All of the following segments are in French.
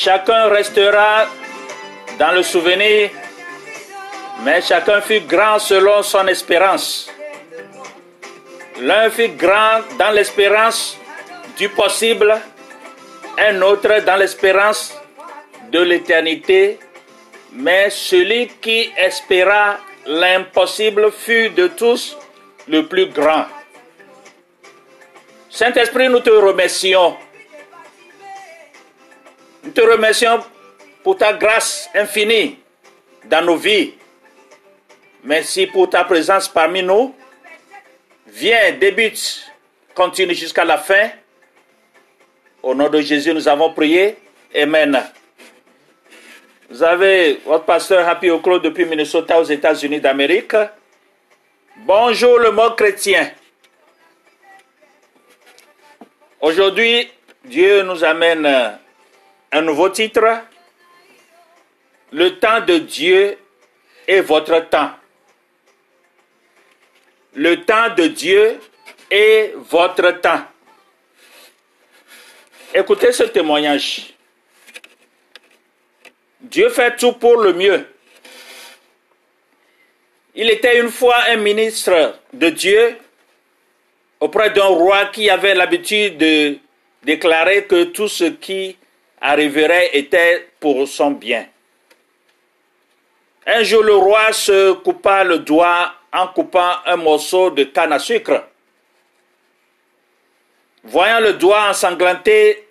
Chacun restera dans le souvenir, mais chacun fut grand selon son espérance. L'un fut grand dans l'espérance du possible, un autre dans l'espérance de l'éternité, mais celui qui espéra l'impossible fut de tous le plus grand. Saint-Esprit, nous te remercions. Nous te remercions pour ta grâce infinie dans nos vies. Merci pour ta présence parmi nous. Viens, débute, continue jusqu'à la fin. Au nom de Jésus, nous avons prié. Amen. Vous avez votre pasteur Happy Oklo depuis Minnesota aux États-Unis d'Amérique. Bonjour le mot chrétien. Aujourd'hui, Dieu nous amène un nouveau titre. Le temps de Dieu est votre temps. Le temps de Dieu est votre temps. Écoutez ce témoignage. Dieu fait tout pour le mieux. Il était une fois un ministre de Dieu auprès d'un roi qui avait l'habitude de déclarer que tout ce qui arriverait était pour son bien. Un jour, le roi se coupa le doigt en coupant un morceau de canne à sucre. Voyant le doigt ensanglanté,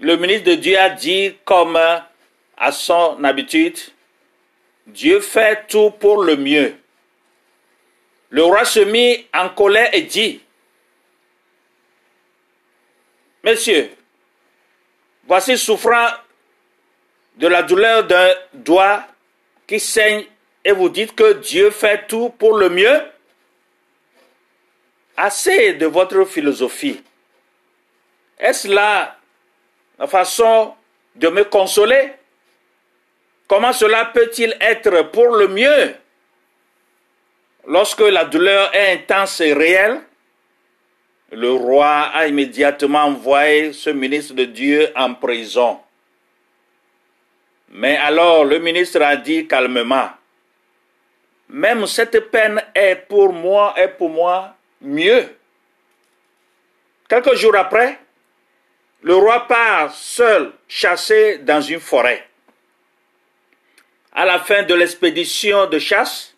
le ministre de Dieu a dit, comme à son habitude, Dieu fait tout pour le mieux. Le roi se mit en colère et dit, Monsieur, voici souffrant de la douleur d'un doigt qui saigne et vous dites que Dieu fait tout pour le mieux. Assez de votre philosophie. Est-ce là la façon de me consoler? Comment cela peut-il être pour le mieux? Lorsque la douleur est intense et réelle, le roi a immédiatement envoyé ce ministre de Dieu en prison. Mais alors le ministre a dit calmement, même cette peine est pour moi, est pour moi mieux. Quelques jours après, le roi part seul chasser dans une forêt. À la fin de l'expédition de chasse,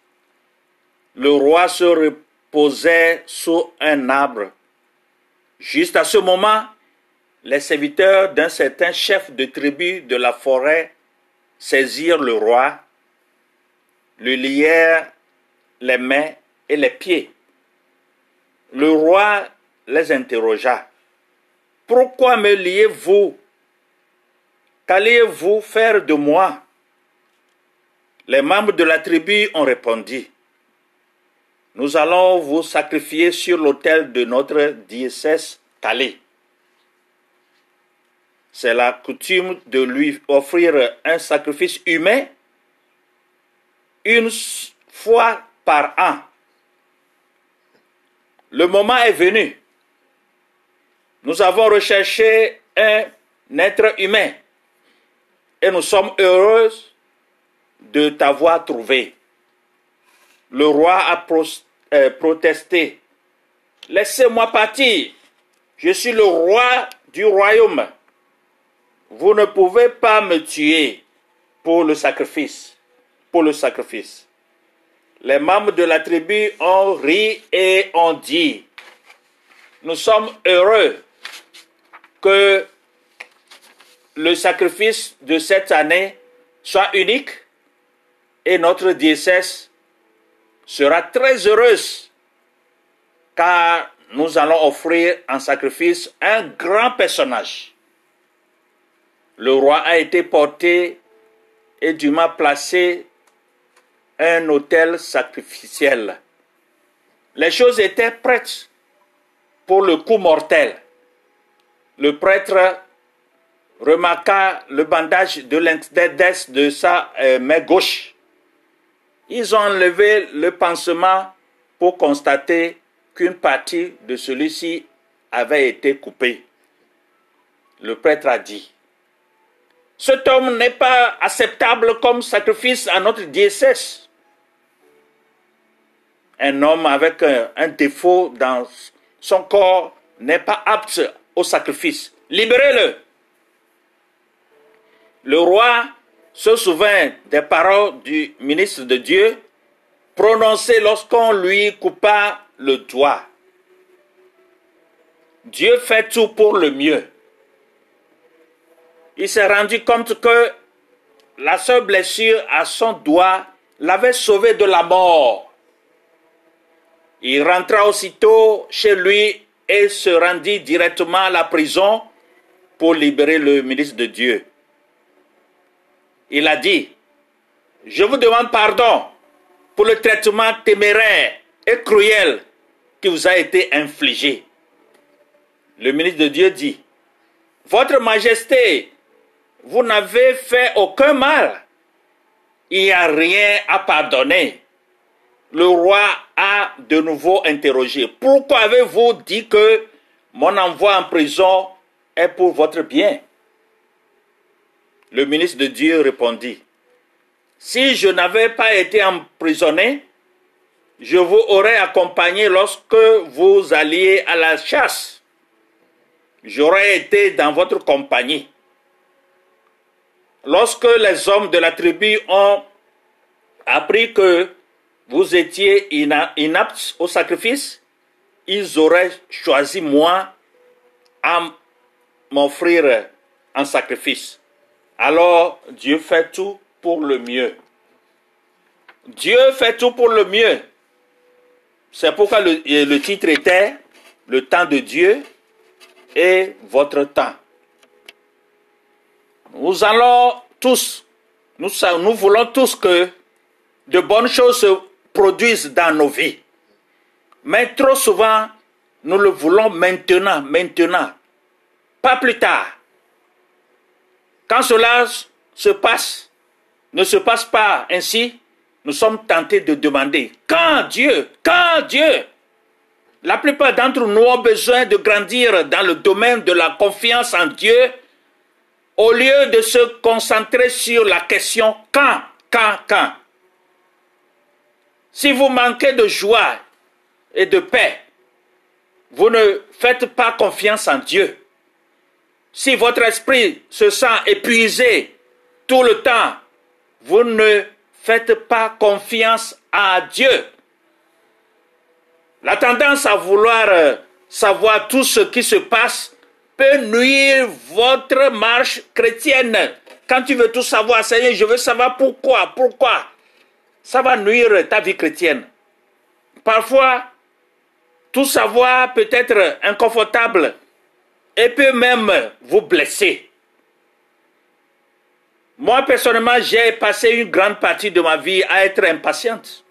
le roi se reposait sous un arbre. Juste à ce moment, les serviteurs d'un certain chef de tribu de la forêt saisirent le roi, le lièrent les mains et les pieds. Le roi les interrogea. Pourquoi me liez-vous? Qu'allez-vous faire de moi? Les membres de la tribu ont répondu. Nous allons vous sacrifier sur l'autel de notre diocèse Calais. C'est la coutume de lui offrir un sacrifice humain une fois par an. Le moment est venu. Nous avons recherché un être humain et nous sommes heureux de t'avoir trouvé. Le roi a euh, protesté. Laissez-moi partir. Je suis le roi du royaume. Vous ne pouvez pas me tuer pour le sacrifice. Pour le sacrifice. Les membres de la tribu ont ri et ont dit, nous sommes heureux que le sacrifice de cette année soit unique et notre diocèse sera très heureuse car nous allons offrir en sacrifice un grand personnage. Le roi a été porté et dûment placé un autel sacrificiel. Les choses étaient prêtes pour le coup mortel. Le prêtre remarqua le bandage de l'index de sa euh, main gauche. Ils ont enlevé le pansement pour constater qu'une partie de celui-ci avait été coupée. Le prêtre a dit, cet homme n'est pas acceptable comme sacrifice à notre diocèse. Un homme avec un, un défaut dans son corps n'est pas apte au sacrifice. Libérez-le. Le roi se souvint des paroles du ministre de Dieu prononcées lorsqu'on lui coupa le doigt. Dieu fait tout pour le mieux. Il s'est rendu compte que la seule blessure à son doigt l'avait sauvé de la mort. Il rentra aussitôt chez lui et se rendit directement à la prison pour libérer le ministre de Dieu il a dit, je vous demande pardon pour le traitement téméraire et cruel qui vous a été infligé. Le ministre de Dieu dit, Votre Majesté, vous n'avez fait aucun mal. Il n'y a rien à pardonner. Le roi a de nouveau interrogé, pourquoi avez-vous dit que mon envoi en prison est pour votre bien? Le ministre de Dieu répondit, Si je n'avais pas été emprisonné, je vous aurais accompagné lorsque vous alliez à la chasse. J'aurais été dans votre compagnie. Lorsque les hommes de la tribu ont appris que vous étiez inaptes au sacrifice, ils auraient choisi moi à m'offrir un sacrifice alors Dieu fait tout pour le mieux. Dieu fait tout pour le mieux. C'est pourquoi le, titre était Le temps de Dieu et votre temps. Nous allons tous, nous, nous voulons tous que de bonnes choses se produisent dans nos vies. Mais trop souvent, nous le voulons maintenant, maintenant, pas plus tard. Quand cela se passe, ne se passe pas ainsi, nous sommes tentés de demander quand Dieu, quand Dieu? La plupart d'entre nous ont besoin de grandir dans le domaine de la confiance en Dieu au lieu de se concentrer sur la question quand, quand, quand? Si vous manquez de joie et de paix, vous ne faites pas confiance en Dieu. Si votre esprit se sent épuisé tout le temps, vous ne faites pas confiance à Dieu. La tendance à vouloir euh, savoir tout ce qui se passe peut nuire votre marche chrétienne. Quand tu veux tout savoir, Seigneur, je veux savoir pourquoi, pourquoi. Ça va nuire ta vie chrétienne. Parfois, tout savoir peut être inconfortable et peut même vous blesser. Moi, personnellement, j'ai passé une grande partie de ma vie à être impatiente,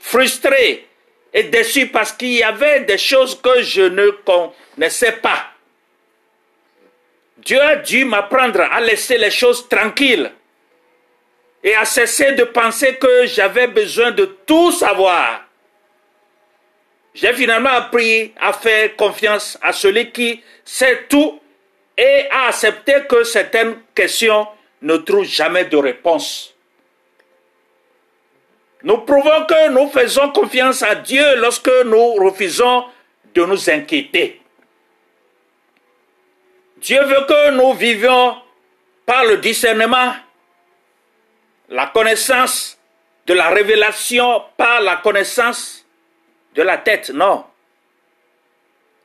frustrée et déçue parce qu'il y avait des choses que je ne connaissais pas. Dieu a dû m'apprendre à laisser les choses tranquilles et à cesser de penser que j'avais besoin de tout savoir. J'ai finalement appris à faire confiance à celui qui sait tout et à accepter que certaines questions ne trouvent jamais de réponse. Nous prouvons que nous faisons confiance à Dieu lorsque nous refusons de nous inquiéter. Dieu veut que nous vivions par le discernement, la connaissance de la révélation par la connaissance de la tête, non.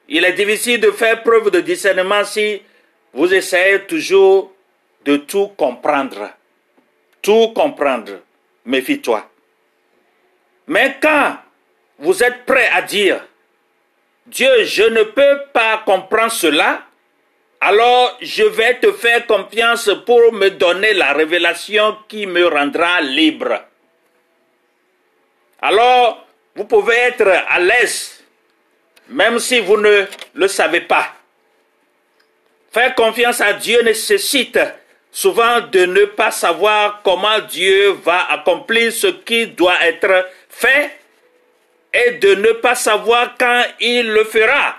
Il est difficile de faire preuve de discernement si vous essayez toujours de tout comprendre. Tout comprendre. Méfie-toi. Mais quand vous êtes prêt à dire, Dieu, je ne peux pas comprendre cela, alors je vais te faire confiance pour me donner la révélation qui me rendra libre. alors vous pouvez être à l'aise, même si vous ne le savez pas. Faire confiance à Dieu nécessite souvent de ne pas savoir comment Dieu va accomplir ce qui doit être fait et de ne pas savoir quand il le fera.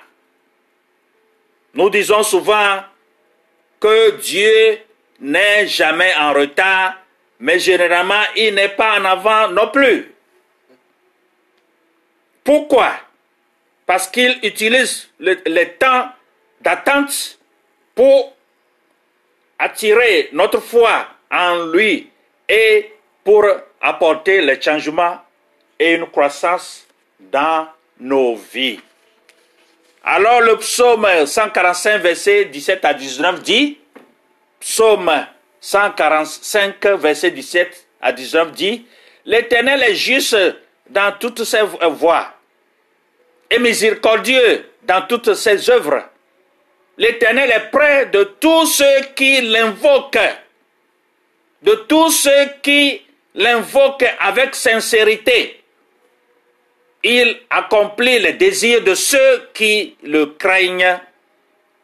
Nous disons souvent que Dieu n'est jamais en retard, mais généralement il n'est pas en avant non plus. Pourquoi? Parce qu'il utilise le, temps d'attente pour attirer notre foi en lui et pour apporter les changements et une croissance dans nos vies. Alors le psaume 145, verset 17 à 19 dit, psaume 145, verset 17 à 19 dit, l'Éternel est juste dans toutes ses voies et miséricordieux dans toutes ses œuvres. L'Éternel est près de tous ceux qui l'invoquent, de tous ceux qui l'invoquent avec sincérité il accomplit les désirs de ceux qui le craignent.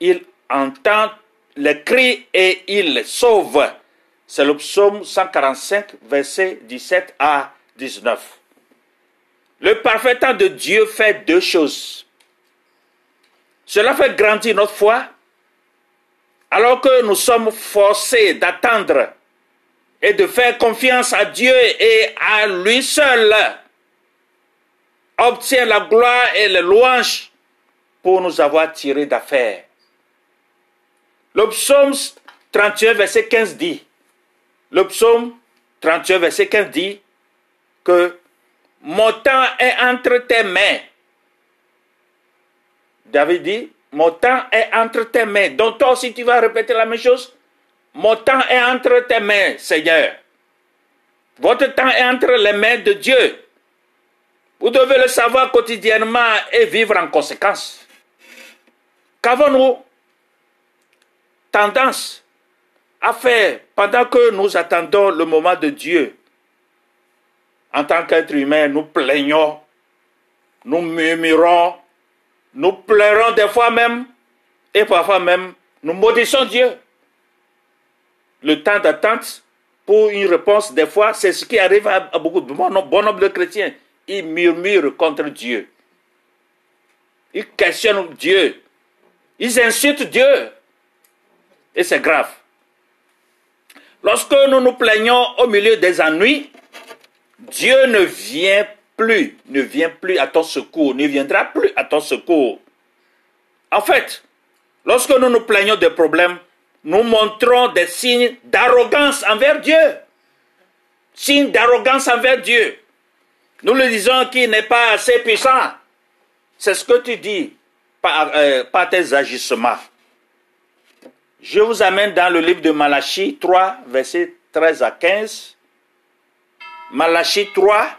Il entend les cris et il les sauve. C'est le psaume 145, verset 17 à 19. Le parfait temps de Dieu fait deux choses. Cela fait grandir notre foi, alors que nous sommes forcés d'attendre et de faire confiance à Dieu et à lui seul obtient la gloire et les louanges pour nous avoir tirés d'affaires. Le psaume 31, verset 15 dit, le psaume 31, verset 15 dit que mon temps est entre tes mains. David dit, mon temps est entre tes mains. Donc toi aussi tu vas répéter la même chose. Mon temps est entre tes mains, Seigneur. Votre temps est entre les mains de Dieu. Vous devez le savoir quotidiennement et vivre en conséquence. Qu'avons-nous tendance à faire pendant que nous attendons le moment de Dieu? En tant qu'être humain, nous plaignons, nous murmurons, nous pleurons des fois même, et parfois même, nous maudissons Dieu. Le temps d'attente pour une réponse, des fois, c'est ce qui arrive à beaucoup de bon nombre de chrétiens ils murmurent contre Dieu. Ils questionnent Dieu. Ils insultent Dieu. Et c'est grave. Lorsque nous nous plaignons au milieu des ennuis, Dieu ne vient plus, ne vient plus à ton secours, ne viendra plus à ton secours. En fait, lorsque nous nous plaignons des problèmes, nous montrons des signes d'arrogance envers Dieu. Signes d'arrogance envers Dieu. Nous le disons qu'il n'est pas assez puissant. C'est ce que tu dis par, euh, tes agissements. Je vous amène dans le livre de Malachie 3, versets 13 à 15. Malachie 3,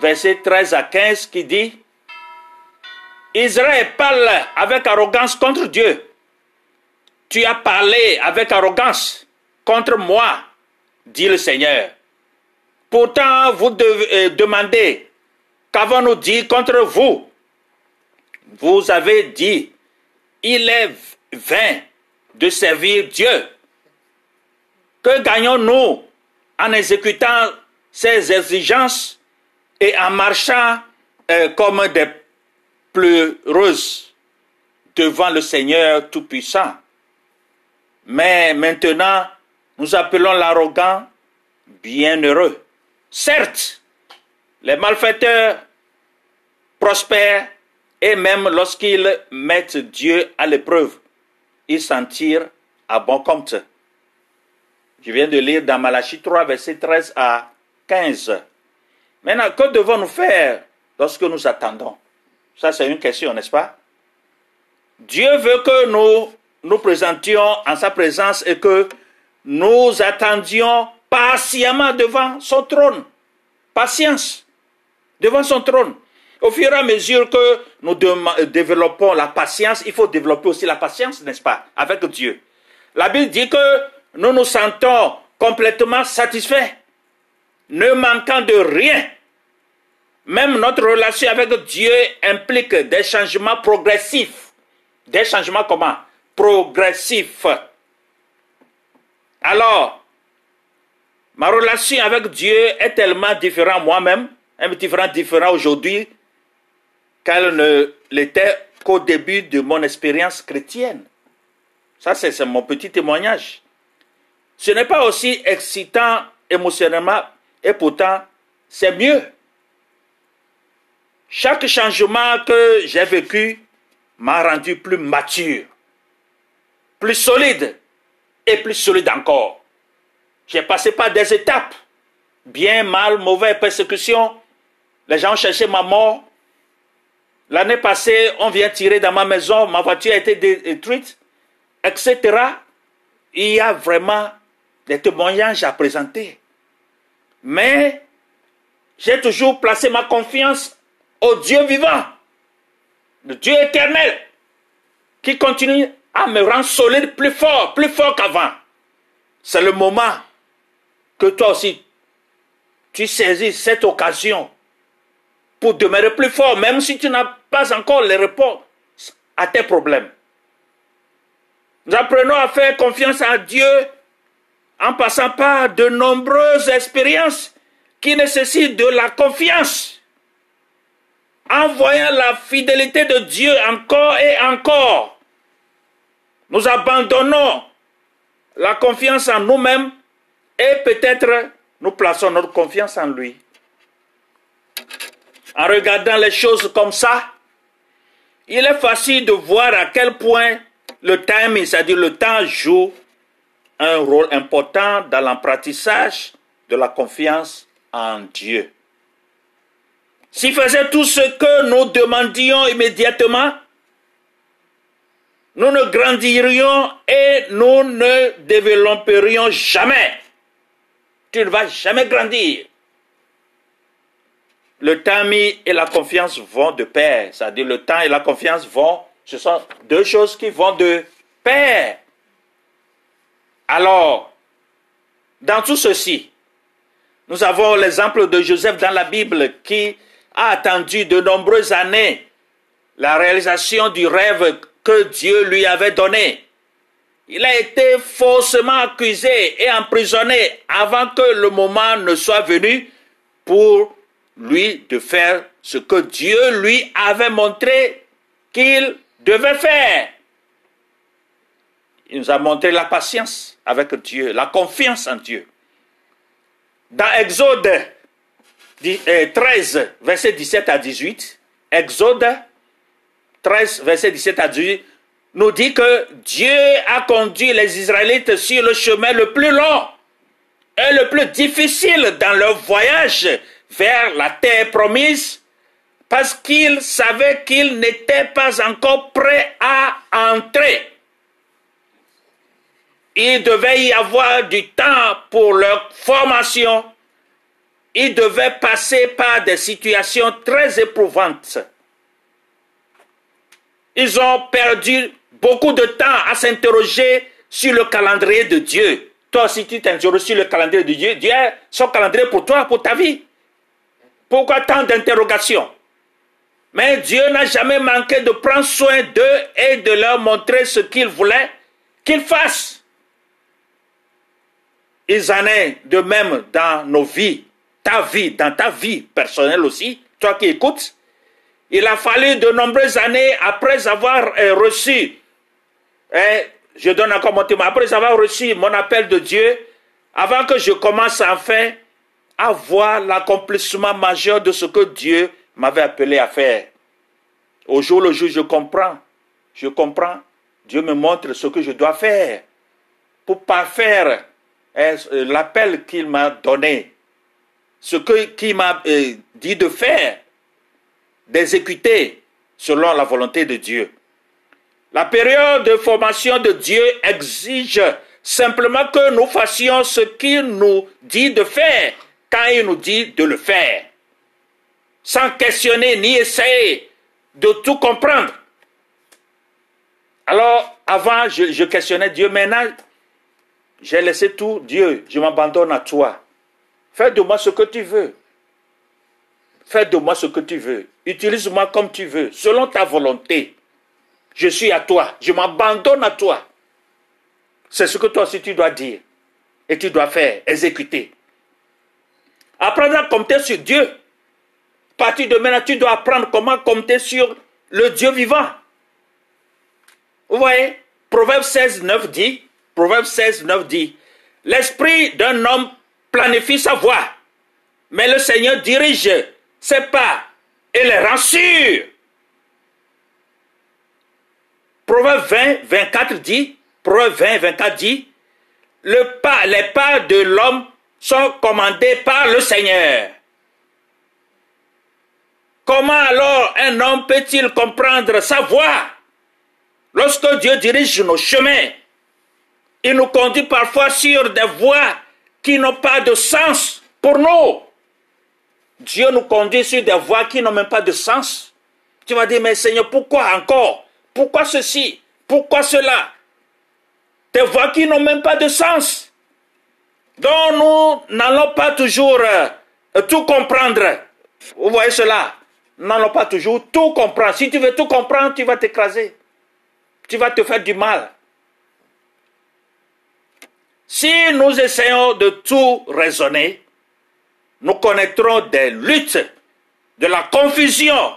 verset 13 à 15, qui dit Israël parle avec arrogance contre Dieu. Tu as parlé avec arrogance contre moi, dit le Seigneur. Pourtant, vous devez euh, demander, qu'avons-nous dit contre vous? Vous avez dit, il est vain de servir Dieu. Que gagnons-nous en exécutant ces exigences et en marchant euh, comme des pleureuses devant le Seigneur Tout-Puissant Mais maintenant, nous appelons l'arrogant bienheureux. Certes, les malfaiteurs prospèrent et même lorsqu'ils mettent Dieu à l'épreuve, ils s'en tirent à bon compte. Je viens de lire dans Malachie 3, verset 13 à 15. Maintenant, que devons-nous faire lorsque nous attendons? Ça, c'est une question, n'est-ce pas? Dieu veut que nous nous présentions en sa présence et que nous attendions patiemment devant son trône. Patience devant son trône. Au fur et à mesure que nous développons la patience, il faut développer aussi la patience, n'est-ce pas, avec Dieu. La Bible dit que nous nous sentons complètement satisfaits, ne manquant de rien. Même notre relation avec Dieu implique des changements progressifs. Des changements comment? Progressifs. Alors, ma relation avec Dieu est tellement différente moi-même, un différent différent aujourd'hui qu'elle ne l'était qu'au début de mon expérience chrétienne. Ça, c'est mon petit témoignage. Ce n'est pas aussi excitant émotionnellement et pourtant, c'est mieux. Chaque changement que j'ai vécu m'a rendu plus mature, plus solide et plus solide encore. J'ai passé par des étapes, bien, mal, mauvaise persécution. Les gens cherché ma mort. L'année passée, on vient tirer dans ma maison, ma voiture a été détruite, etc. Il y a vraiment des témoignages à présenter. Mais j'ai toujours placé ma confiance au Dieu vivant, le Dieu éternel, qui continue à me rendre solide plus fort, plus fort qu'avant. C'est le moment que toi aussi, tu saisis cette occasion pour demeurer plus fort, même si tu n'as pas encore les réponses à tes problèmes. Nous apprenons à faire confiance à Dieu en passant par de nombreuses expériences qui nécessitent de la confiance. En voyant la fidélité de Dieu encore et encore, nous abandonnons la confiance en nous-mêmes et peut-être nous plaçons notre confiance en lui. En regardant les choses comme ça, il est facile de voir à quel point le timing, c'est-à-dire le temps, joue un rôle important dans l'apprentissage de la confiance en Dieu. S'il faisait tout ce que nous demandions immédiatement, nous ne grandirions et nous ne développerions jamais. Tu ne vas jamais grandir. Le temps et la confiance vont de pair. C'est-à-dire le temps et la confiance vont, ce sont deux choses qui vont de pair. Alors, dans tout ceci, nous avons l'exemple de Joseph dans la Bible qui a attendu de nombreuses années la réalisation du rêve que Dieu lui avait donné. Il a été faussement accusé et emprisonné avant que le moment ne soit venu pour lui de faire ce que Dieu lui avait montré qu'il devait faire. Il nous a montré la patience avec Dieu, la confiance en Dieu. Dans Exode 13, euh, verset 17 à 18, Exode 13, verset 17 à 18, nous dit que Dieu a conduit les Israélites sur le chemin le plus long et le plus difficile dans leur voyage vers la terre promise parce qu'ils savaient qu'ils n'étaient pas encore prêts à entrer il devait y avoir du temps pour leur formation. Ils devaient passer par des situations très éprouvantes. Ils ont perdu beaucoup de temps à s'interroger sur le calendrier de Dieu. Toi, si tu t'interroges sur le calendrier de Dieu, Dieu est son calendrier pour toi, pour ta vie. Pourquoi tant d'interrogations? Mais Dieu n'a jamais manqué de prendre soin d'eux et de leur montrer ce qu'il voulait qu'ils fassent. Il en est de même dans nos vies, ta vie, dans ta vie personnelle aussi, toi qui écoutes. Il a fallu de nombreuses années après avoir euh, reçu, hein, je donne encore mon témoin, après avoir reçu mon appel de Dieu, avant que je commence enfin à voir l'accomplissement majeur de ce que Dieu m'avait appelé à faire. Au jour le jour, je comprends. Je comprends. Dieu me montre ce que je dois faire pour parfaire euh, l'appel qu'il m'a donné, ce qu'il m'a euh, dit de faire, d'exécuter selon la volonté de Dieu. La période de formation de Dieu exige simplement que nous fassions ce qu'il nous dit de faire quand il nous dit de le faire, sans questionner ni essayer de tout comprendre. Alors, avant, je, je questionnais Dieu, maintenant, j'ai laissé tout, Dieu, je m'abandonne à toi. Fais de moi ce que tu veux. fais de moi ce que tu veux. Utilise-moi comme tu veux, selon ta volonté. Je suis à toi, je m'abandonne à toi. C'est ce que toi aussi tu dois dire. Et tu dois faire, exécuter. Apprendre à compter sur Dieu. À partir de maintenant, tu dois apprendre comment compter sur le Dieu vivant. Vous voyez Proverbe 16, 9 dit, Proverbe 16, 9 dit, l'esprit d'un homme planifie sa voie, mais le Seigneur dirige ses pas et les rend sûrs. Proverbe 20, 24 dit, Proverbe 20, 24 dit, le pas, les pas de l'homme sont commandés par le Seigneur. Comment alors un homme peut-il comprendre sa voie Lorsque Dieu dirige nos chemins, il nous conduit parfois sur des voies qui n'ont pas de sens pour nous. Dieu nous conduit sur des voies qui n'ont même pas de sens. Tu vas dire, mais Seigneur, pourquoi encore? Pourquoi ceci? Pourquoi cela? Des voies qui n'ont même pas de sens. Donc nous n'allons pas toujours euh, tout comprendre. Vous voyez cela? Nous n'allons pas toujours tout comprendre. Si tu veux tout comprendre, tu vas t'écraser. Tu vas te faire du mal. Si nous essayons de tout raisonner, nous connaîtrons des luttes, de la confusion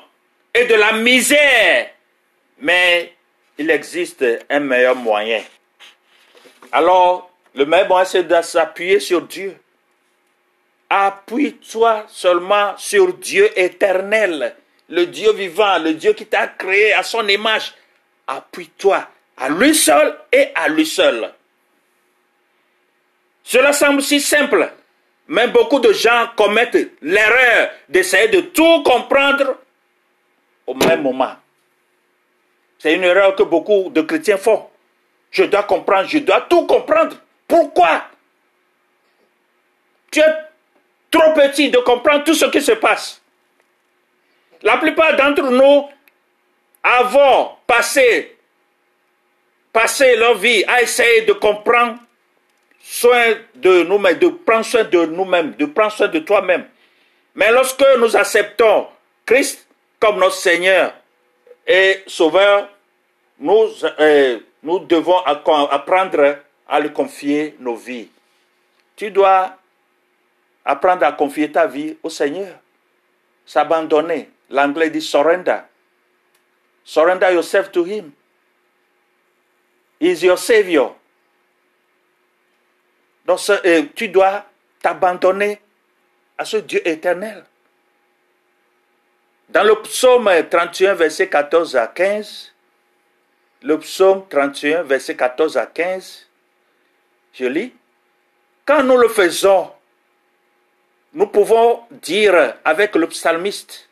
et de la misère. Mais il existe un meilleur moyen. Alors, le meilleur moyen, c'est de s'appuyer sur Dieu. Appuie-toi seulement sur Dieu éternel, le Dieu vivant, le Dieu qui t'a créé à son image. Appuie-toi à lui seul et à lui seul. Cela semble si simple, mais beaucoup de gens commettent l'erreur d'essayer de tout comprendre au même moment. C'est une erreur que beaucoup de chrétiens font. Je dois comprendre, je dois tout comprendre. Pourquoi? Tu es trop petit de comprendre tout ce qui se passe. La plupart d'entre nous avons passé, passé leur vie à essayer de comprendre soin de nous-mêmes, de prendre soin de nous-mêmes, de prendre soin de toi-même. Mais lorsque nous acceptons Christ comme notre Seigneur et Sauveur, nous, euh, nous devons apprendre à lui confier nos vies. Tu dois apprendre à confier ta vie au Seigneur. S'abandonner. L'anglais dit surrender. Surrender yourself to Him. He is your Savior. Euh, tu dois t'abandonner à ce Dieu éternel. Dans le psaume 31, verset 14 à 15, le psaume 31, verset 14 à 15, je lis, quand nous le faisons, nous pouvons dire avec le psalmiste,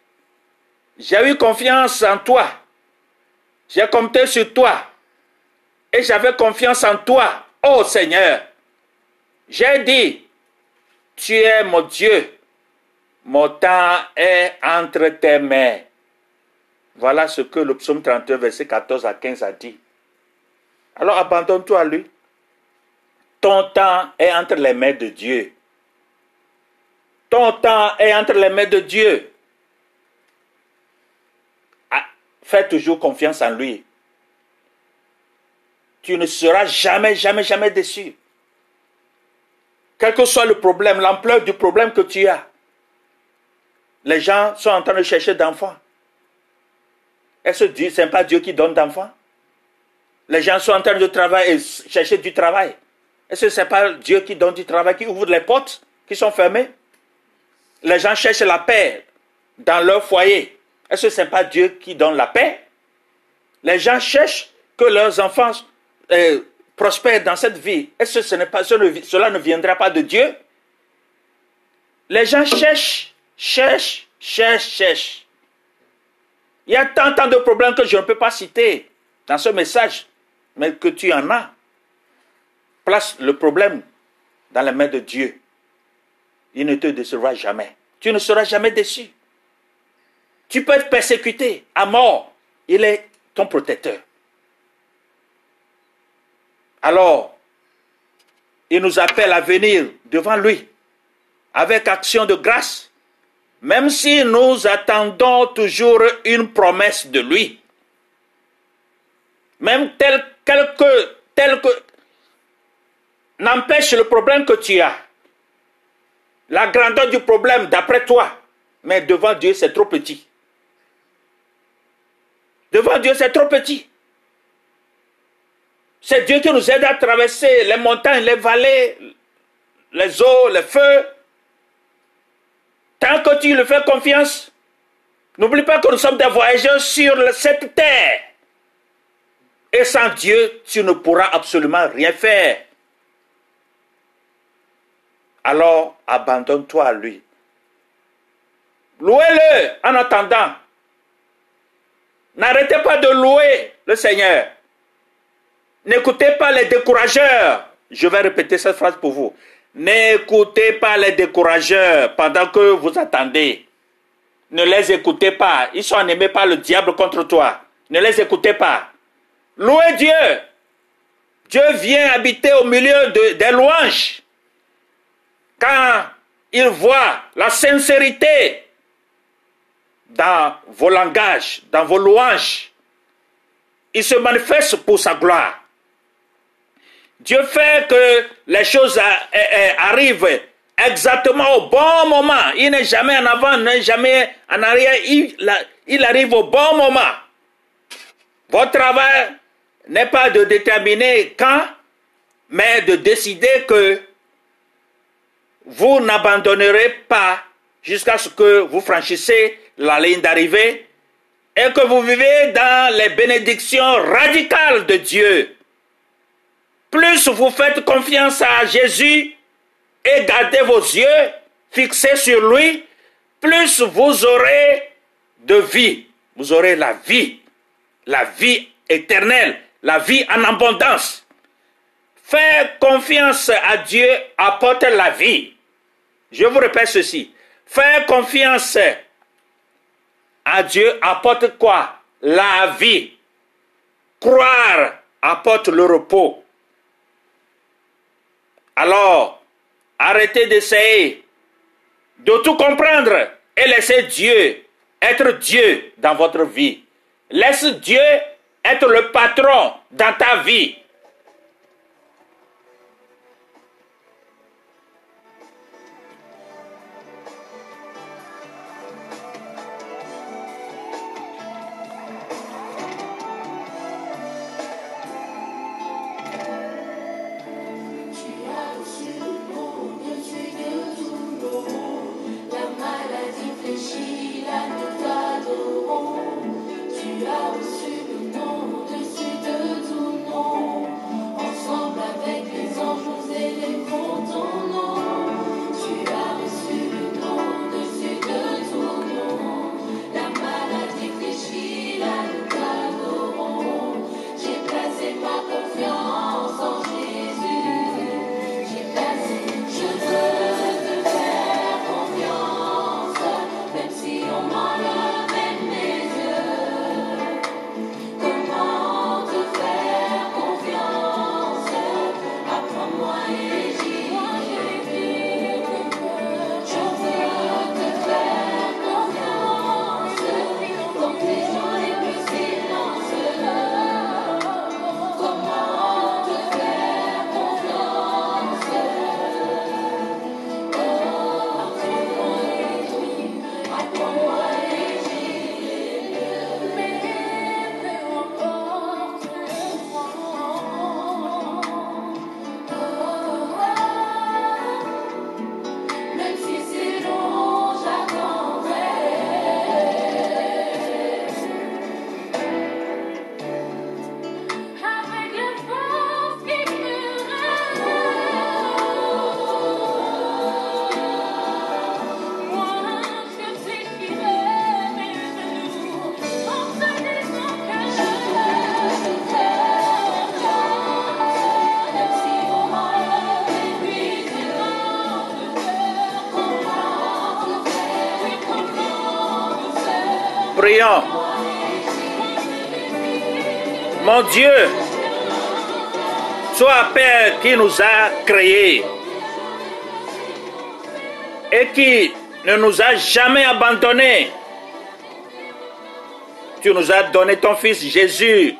j'ai eu confiance en toi, j'ai compté sur toi, et j'avais confiance en toi, ô Seigneur. J'ai dit, tu es mon Dieu, mon temps est entre tes mains. Voilà ce que le psaume 31, verset 14 à 15 a dit. Alors abandonne-toi à lui. Ton temps est entre les mains de Dieu. Ton temps est entre les mains de Dieu. Ah, fais toujours confiance en lui. Tu ne seras jamais, jamais, jamais déçu. Quel que soit le problème, l'ampleur du problème que tu as, les gens sont en train de chercher d'enfants. Est-ce que ce n'est pas Dieu qui donne d'enfants Les gens sont en train de travailler et chercher du travail. Est-ce que ce n'est pas Dieu qui donne du travail, qui ouvre les portes qui sont fermées? Les gens cherchent la paix dans leur foyer. Est-ce que ce n'est pas Dieu qui donne la paix? Les gens cherchent que leurs enfants euh, prospère dans cette vie, est-ce que cela ne viendra pas de Dieu? Les gens cherchent, cherchent, cherchent, cherchent. Il y a tant, tant de problèmes que je ne peux pas citer dans ce message, mais que tu en as. Place le problème dans les mains de Dieu. Il ne te décevra jamais. Tu ne seras jamais déçu. Tu peux être persécuté à mort. Il est ton protecteur. Alors, il nous appelle à venir devant lui avec action de grâce même si nous attendons toujours une promesse de lui, même tel, quelque, tel que n'empêche le problème que tu as, la grandeur du problème d'après toi, mais devant Dieu c'est trop petit. Devant Dieu c'est trop petit. C'est Dieu qui nous aide à traverser les montagnes, les vallées, les eaux, les feux. Tant que tu lui fais confiance, n'oublie pas que nous sommes des voyageurs sur cette terre. Et sans Dieu, tu ne pourras absolument rien faire. Alors, abandonne-toi à lui. Louez-le en attendant. N'arrêtez pas de louer le Seigneur. N'écoutez pas les décourageurs. Je vais répéter cette phrase pour vous. N'écoutez pas les décourageurs pendant que vous attendez. Ne les écoutez pas. Ils sont animés par le diable contre toi. Ne les écoutez pas. Louez Dieu. Dieu vient habiter au milieu de, des louanges. Quand il voit la sincérité dans vos langages, dans vos louanges, il se manifeste pour sa gloire. Dieu fait que les choses arrivent exactement au bon moment. Il n'est jamais en avant, il n'est jamais en arrière. Il, arrive au bon moment. Votre travail n'est pas de déterminer quand, mais de décider que vous n'abandonnerez pas jusqu'à ce que vous franchissez la ligne d'arrivée et que vous vivez dans les bénédictions radicales de Dieu. Plus vous faites confiance à Jésus et gardez vos yeux fixés sur lui, plus vous aurez de vie. Vous aurez la vie, la vie éternelle, la vie en abondance. Faire confiance à Dieu apporte la vie. Je vous répète ceci. Faire confiance à Dieu apporte quoi? La vie. Croire apporte le repos. Alors, arrêtez d'essayer de tout comprendre et laissez Dieu être Dieu dans votre vie. Laisse Dieu être le patron dans ta vie. Prions. Mon Dieu, toi Père qui nous a créés et qui ne nous a jamais abandonnés. Tu nous as donné ton Fils Jésus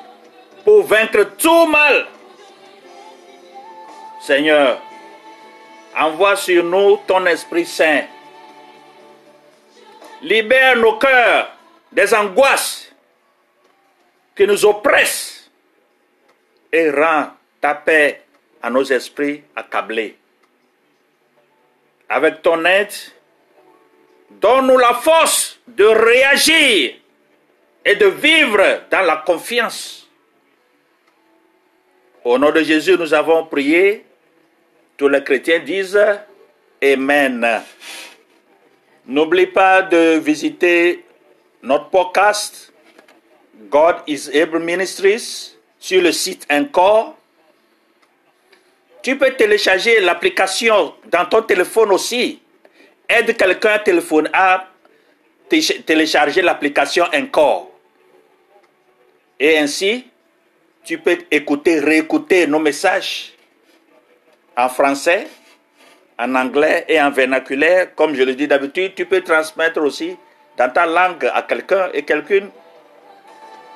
pour vaincre tout mal. Seigneur, envoie sur nous ton Esprit Saint. Libère nos cœurs des angoisses qui nous oppressent et rends ta paix à nos esprits accablés. Avec ton aide, donne-nous la force de réagir et de vivre dans la confiance. Au nom de Jésus, nous avons prié. Tous les chrétiens disent Amen. N'oublie pas de visiter notre podcast God is Able Ministries sur le site encore. Tu peux télécharger l'application dans ton téléphone aussi. Aide quelqu'un à, téléphone, à télécharger l'application encore. Et ainsi, tu peux écouter, réécouter nos messages en français, en anglais et en vernaculaire. Comme je le dis d'habitude, tu peux transmettre aussi dans ta langue à quelqu'un et quelqu'une.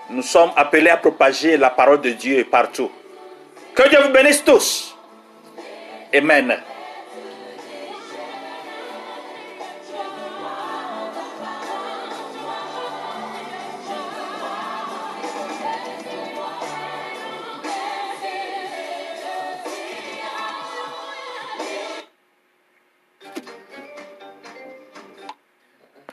Nous sommes appelés à propager la parole de Dieu partout. Que Dieu vous bénisse tous. Amen.